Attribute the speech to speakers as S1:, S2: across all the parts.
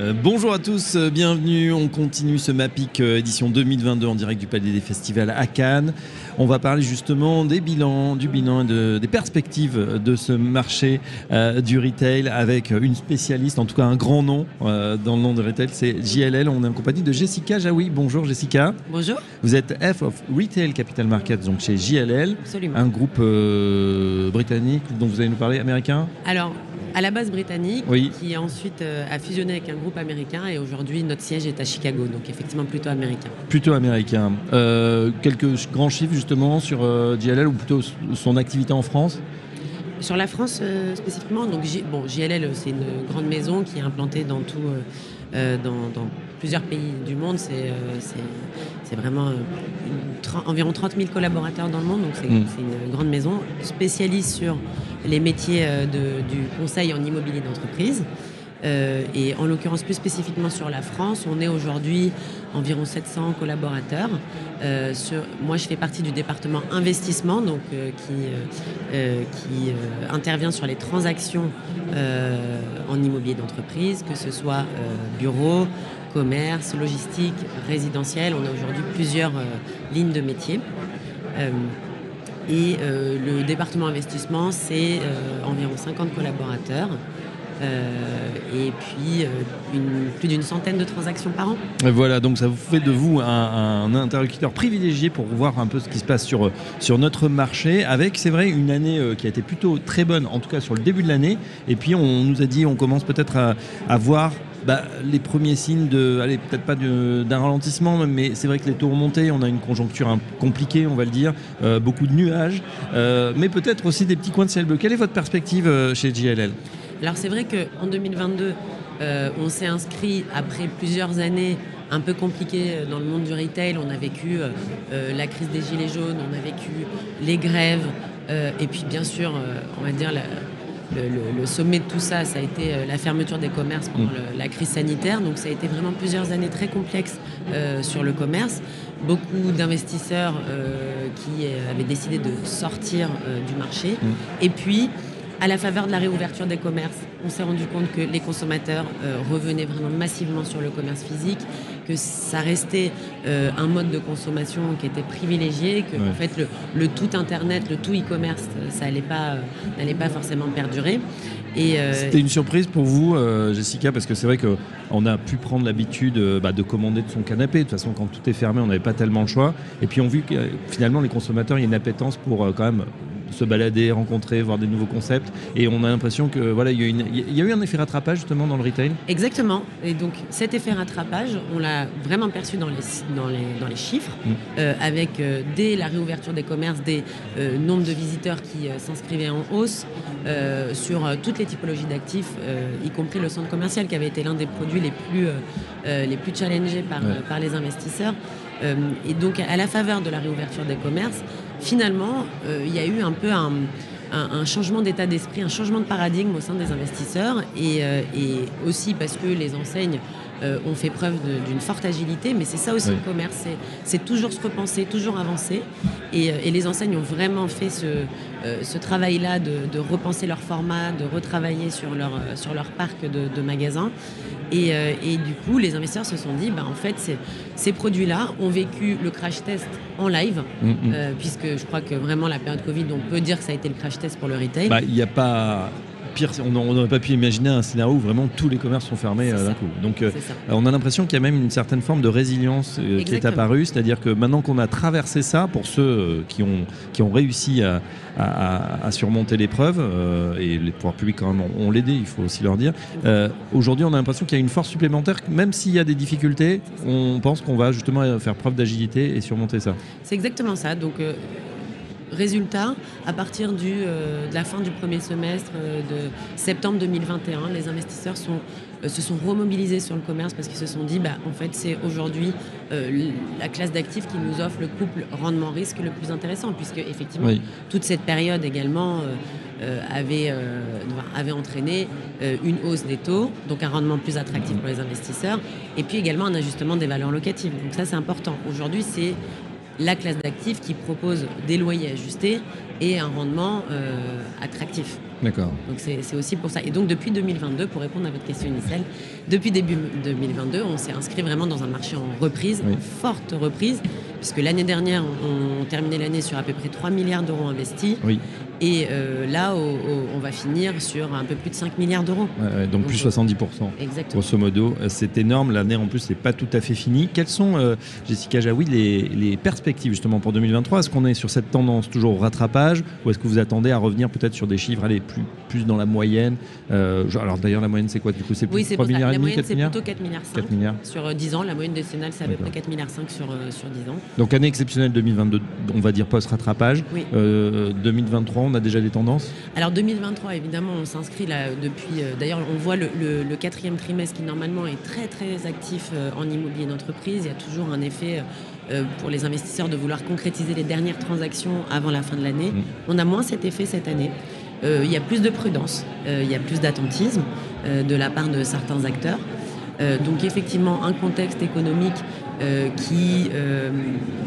S1: Euh, bonjour à tous, euh, bienvenue. On continue ce MAPIC euh, édition 2022 en direct du Palais des Festivals à Cannes. On va parler justement des bilans, du bilan et des perspectives de ce marché du retail avec une spécialiste, en tout cas un grand nom dans le nom de retail, c'est JLL. On est en compagnie de Jessica Jaoui. Bonjour Jessica.
S2: Bonjour.
S1: Vous êtes F of Retail Capital Markets, donc chez JLL.
S2: Absolument.
S1: Un groupe britannique dont vous allez nous parler, américain?
S2: Alors, à la base britannique,
S1: Oui.
S2: qui ensuite euh, a fusionné avec un groupe américain et aujourd'hui notre siège est à Chicago, donc effectivement plutôt américain.
S1: Plutôt américain. Euh, quelques grands chiffres justement sur euh, JLL ou plutôt son activité en France?
S2: Sur la France euh, spécifiquement, donc J- bon, JLL c'est une grande maison qui est implantée dans tout, euh, dans, dans plusieurs pays du monde. C'est euh, c'est- vraiment euh, une environ 30 000 collaborateurs dans le monde, donc c'est
S1: Mm.
S2: c'est une grande maison spécialiste sur les métiers euh, de- du conseil en immobilier d'entreprise. Euh, et en l'occurrence plus spécifiquement sur la France, on est aujourd'hui environ 700 collaborateurs. Euh, sur, moi, je fais partie du département investissement, donc euh, qui, qui intervient sur les transactions en immobilier d'entreprise, que ce soit bureau, commerce, logistique, résidentiel. On a aujourd'hui plusieurs euh, lignes de métier. Euh, et euh, le département investissement, c'est environ 50 collaborateurs. Et puis plus d'une centaine de transactions par an.
S1: Voilà, donc ça vous fait de vous un, interlocuteur privilégié pour voir un peu ce qui se passe sur, notre marché, avec, c'est vrai, une année qui a été plutôt très bonne, en tout cas sur le début de l'année. Et puis on nous a dit, on commence peut-être à voir bah, les premiers signes de, allez, peut-être pas d'un ralentissement, mais c'est vrai que les taux ont monté, on a une conjoncture compliquée, on va le dire, euh, beaucoup de nuages, euh, mais peut-être aussi des petits coins de ciel bleu. Quelle est votre perspective euh, chez JLL
S2: Alors c'est vrai qu'en 2022, euh, on s'est inscrit après plusieurs années un peu compliquées dans le monde du retail. On a vécu la crise des gilets jaunes, on a vécu les grèves, et puis bien sûr, on va dire, la- le, le- le sommet de tout ça, ça a été euh, la fermeture des commerces pendant le- la crise sanitaire. Donc ça a été vraiment plusieurs années très complexes euh, sur le commerce. Beaucoup d'investisseurs euh, qui avaient décidé de sortir euh, du marché. Et puis, à la faveur de la réouverture des commerces, on s'est rendu compte que les consommateurs euh, revenaient vraiment massivement sur le commerce physique, que ça restait euh, un mode de consommation qui était privilégié, que
S1: Ouais.
S2: en fait le, le tout internet, le tout e-commerce, euh, ça pas, euh, n'allait pas forcément perdurer. Euh,
S1: C'était une surprise pour vous, euh, Jessica, parce que c'est vrai qu'on a pu prendre l'habitude euh, bah, de commander de son canapé. De toute façon, quand tout est fermé, on n'avait pas tellement le choix. Et puis on a vu que finalement, les consommateurs, il y a une appétence pour quand même se balader, rencontrer, voir des nouveaux concepts. Et on a l'impression que voilà, il y, a une- il y a eu un effet rattrapage justement dans le retail?
S2: Exactement. Et donc cet effet rattrapage, on l'a vraiment perçu dans les, dans les, dans les chiffres,
S1: Mm.
S2: euh, avec euh, dès la réouverture des commerces, des euh, nombres de visiteurs qui s'inscrivaient en hausse sur toutes les typologies d'actifs, y compris le centre commercial qui avait été l'un des produits les plus, les plus challengés par,
S1: Ouais.
S2: par les investisseurs. Et donc à la faveur de la réouverture des commerces, finalement, euh, il y a eu un peu un un, un changement d'état d'esprit, un changement de paradigme au sein des investisseurs. Et, euh, et aussi parce que les enseignes euh, ont fait preuve d'une forte agilité, mais c'est ça aussi
S1: Oui.
S2: le commerce, c'est- toujours se repenser, toujours avancer. Et, euh, et les enseignes ont vraiment fait ce, euh, ce travail-là de, de repenser leur format, de retravailler sur leur, euh, sur leur parc de, de magasins et, euh, et du coup les investisseurs se sont dit, bah, en fait ces produits-là ont vécu le crash test en live,
S1: Mm, mm.
S2: euh, puisque je crois que vraiment la période Covid, on peut dire que ça a été le crash test pour le retail.
S1: Bah, Il n'y a pas pire, on n'aurait pas pu imaginer un scénario où vraiment tous les commerces sont fermés euh, d'un coup. Donc euh,
S2: ça.
S1: on a l'impression qu'il y a même une certaine forme de résilience euh, qui est apparue, c'est-à-dire que maintenant qu'on a traversé ça, pour ceux euh, qui ont, qui ont réussi à, à- à- à surmonter l'épreuve, euh, et les pouvoirs publics quand même ont, l'aidé, il faut aussi leur dire, euh, aujourd'hui on a l'impression qu'il y a une force supplémentaire, même s'il y a des difficultés, on pense qu'on va justement euh, faire preuve d'agilité et surmonter ça.
S2: C'est exactement ça. Donc, euh, résultat, à partir du, de la fin du premier semestre de septembre 2021, les investisseurs sont se sont remobilisés sur le commerce parce qu'ils se sont dit, bah, en fait, c'est aujourd'hui la classe d'actifs qui nous offre le couple rendement-risque le plus intéressant, puisque effectivement, toute cette période également avait, avait entraîné une hausse des taux, donc un rendement plus attractif pour les investisseurs, et puis également un ajustement des valeurs locatives. Donc ça, c'est important. Aujourd'hui, c'est la classe d'actifs qui propose des loyers ajustés et un rendement euh, attractif.
S1: D'accord.
S2: Donc c'est aussi pour ça. Et donc depuis 2022, pour répondre à votre question initiale, depuis début 2022, on s'est inscrit vraiment dans un marché en reprise, en forte reprise, puisque l'année dernière, on, on terminait l'année sur à peu près 3 milliards d'euros investis.
S1: Oui.
S2: Et euh, là, on va finir sur un peu plus de 5 milliards d'euros.
S1: donc, plus 70%.
S2: Exactement.
S1: Grosso modo, euh, c'est énorme. L'année en plus, n'est pas tout à fait finie. Quelles sont, euh, Jessica Jaoui, les, perspectives justement pour 2023 Est-ce qu'on est sur cette tendance toujours au rattrapage ou est-ce que vous attendez à revenir peut-être sur des chiffres allez, plus, plus dans la moyenne? Alors d'ailleurs, la moyenne, c'est quoi Du coup,
S2: c'est
S1: plus
S2: oui, 3 milliards La moyenne, c'est plutôt 4 milliards 5
S1: milliards.
S2: sur 10 ans. La moyenne décennale, c'est à peu près 4 milliards 5 sur, sur 10 ans.
S1: Donc année exceptionnelle 2022, on va dire post-rattrapage.
S2: Oui.
S1: 2023, on a déjà des tendances?
S2: Alors 2023, évidemment, on s'inscrit là depuis. Euh, d'ailleurs, on voit le, quatrième trimestre qui normalement est très très actif euh, en immobilier d'entreprise. Il y a toujours un effet euh, pour les investisseurs de vouloir concrétiser les dernières transactions avant la fin de l'année. Mm. On a moins cet effet cette année. il y a plus de prudence, il y a plus d'attentisme de la part de certains acteurs. donc effectivement, un contexte économique euh, qui, euh,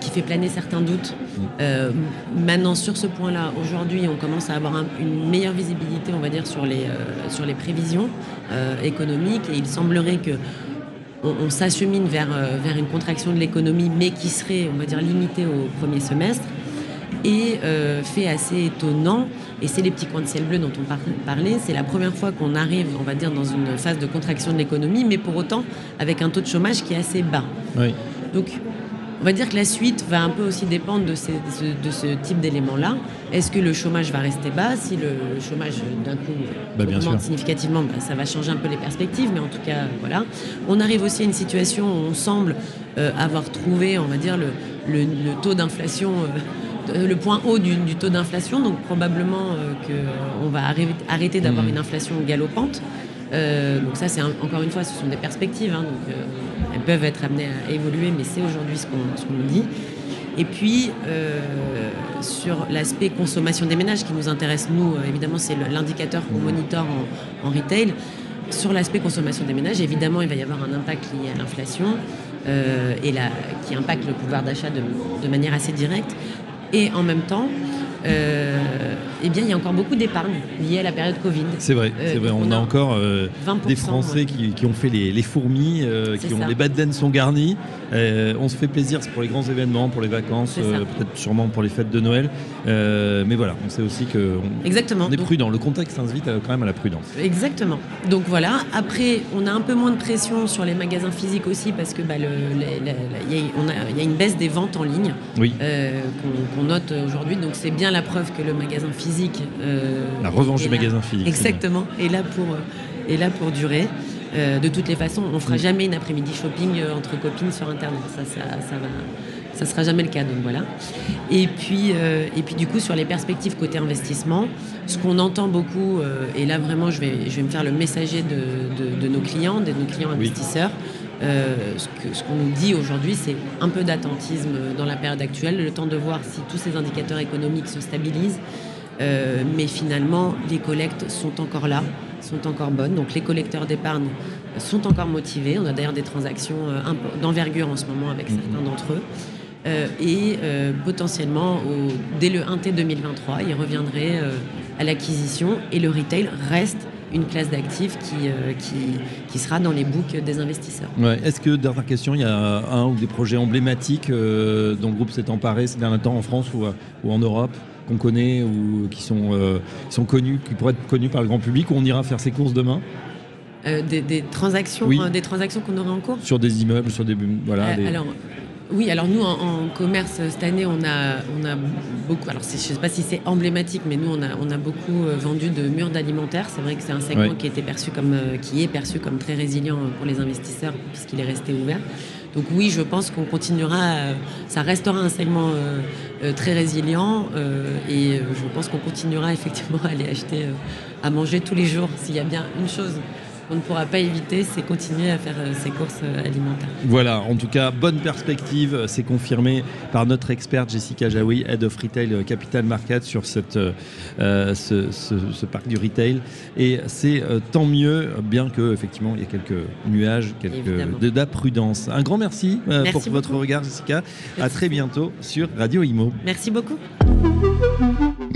S2: qui fait planer certains doutes. Euh, maintenant, sur ce point-là, aujourd'hui, on commence à avoir une meilleure visibilité, on va dire, sur les, sur les prévisions économiques. Et il semblerait que on, s'achemine vers, vers une contraction de l'économie, mais qui serait, on va dire, limitée au premier semestre. Et fait assez étonnant, et c'est les petits coins de ciel bleu dont on parlait, c'est la première fois qu'on arrive, on va dire, dans une phase de contraction de l'économie, mais pour autant avec un taux de chômage qui est assez bas. Donc, on va dire que la suite va un peu aussi dépendre de, ce type d'éléments-là. Est-ce que le chômage va rester bas? Si le, chômage d'un coup
S1: bah,
S2: augmente significativement, bah, ça va changer un peu les perspectives, mais en tout cas, voilà. On arrive aussi à une situation où on semble euh, avoir trouvé, on va dire, le, taux d'inflation. Euh, le point haut du, taux d'inflation, donc probablement euh, qu'on va arrêter d'avoir mmh. une inflation galopante. Euh, donc ça, c'est encore une fois, ce sont des perspectives, hein, donc euh, elles peuvent être amenées à évoluer, mais c'est aujourd'hui ce qu'on nous dit. Et puis, euh, sur l'aspect consommation des ménages qui nous intéresse, nous, évidemment, c'est l'indicateur qu'on monitore en, retail. Sur l'aspect consommation des ménages, évidemment, il va y avoir un impact lié à l'inflation et qui impacte le pouvoir d'achat de, de, manière assez directe. Et en même temps, eh bien, il y a encore beaucoup d'épargne liée à la période Covid.
S1: C'est vrai, euh, c'est vrai. On, a, encore euh, des Français qui, ont fait les, fourmis, qui ont les badens sont garnis. on se fait plaisir pour les grands événements, pour les vacances, peut-être sûrement pour les fêtes de Noël. mais voilà, on sait aussi que
S2: Exactement.
S1: on est prudent. Le contexte invite quand même à la prudence.
S2: Exactement. Donc voilà. Après, on a un peu moins de pression sur les magasins physiques aussi parce que bah, il y, a une baisse des ventes en ligne
S1: oui.
S2: qu'on note aujourd'hui. Donc c'est bien la preuve que le magasin physique.
S1: Euh, la revanche du magasin physique.
S2: Exactement, est là pour, euh, est là pour durer. Euh, de toutes les façons, on ne fera jamais une après-midi shopping entre copines sur Internet. Ça, ça, ça va ça sera jamais le cas. Donc voilà. Et puis, et puis du coup, sur les perspectives côté investissement, ce qu'on entend beaucoup, et là vraiment, je vais, je vais me faire le messager de, de, nos clients, de nos clients investisseurs. Ce qu'on ce qu'on nous dit aujourd'hui, c'est un peu d'attentisme dans la période actuelle, le temps de voir si tous ces indicateurs économiques se stabilisent, euh, mais finalement, les collectes sont encore là, sont encore bonnes. Donc les collecteurs d'épargne sont encore motivés. On a d'ailleurs des transactions euh, d'envergure en ce moment avec mhm. certains d'entre eux. Euh, et potentiellement, dès le 1T 2023, ils reviendraient à l'acquisition et le retail reste une classe d'actifs qui, qui, qui, sera dans les books des investisseurs.
S1: Est-ce que, dernière question, il y a un ou des projets emblématiques dont le groupe s'est emparé ces derniers temps en France ou, ou en Europe qu'on connaît ou qui sont, euh, sont connus, qui pourraient être connus par le grand public, où on ira faire ses courses demain?
S2: Euh, des, transactions,
S1: oui.
S2: Euh, des transactions qu'on aurait en cours?
S1: Sur des immeubles, sur des voilà.
S2: Alors, oui, alors nous en, commerce cette année, on a, on a beaucoup. Alors je ne sais pas si c'est emblématique, mais nous on a, on a beaucoup vendu de murs d'alimentaire. C'est vrai que c'est un segment qui était perçu comme, qui est perçu comme très résilient pour les investisseurs puisqu'il est resté ouvert. Donc oui, je pense qu'on continuera, ça restera un segment très résilient et je pense qu'on continuera effectivement à aller acheter à manger tous les jours. S'il y a bien une chose on ne pourra pas éviter, c'est continuer à faire ses courses alimentaires.
S1: Voilà, en tout cas, bonne perspective. C'est confirmé par notre experte Jessica Jaoui, Head of Retail Capital Market sur cette, euh, ce, parc du retail. Et c'est euh, tant mieux, bien que effectivement il y a quelques nuages, quelques de prudence. Un grand merci, euh, pour votre regard, Jessica. À très bientôt sur Radio Imo.
S2: Merci beaucoup.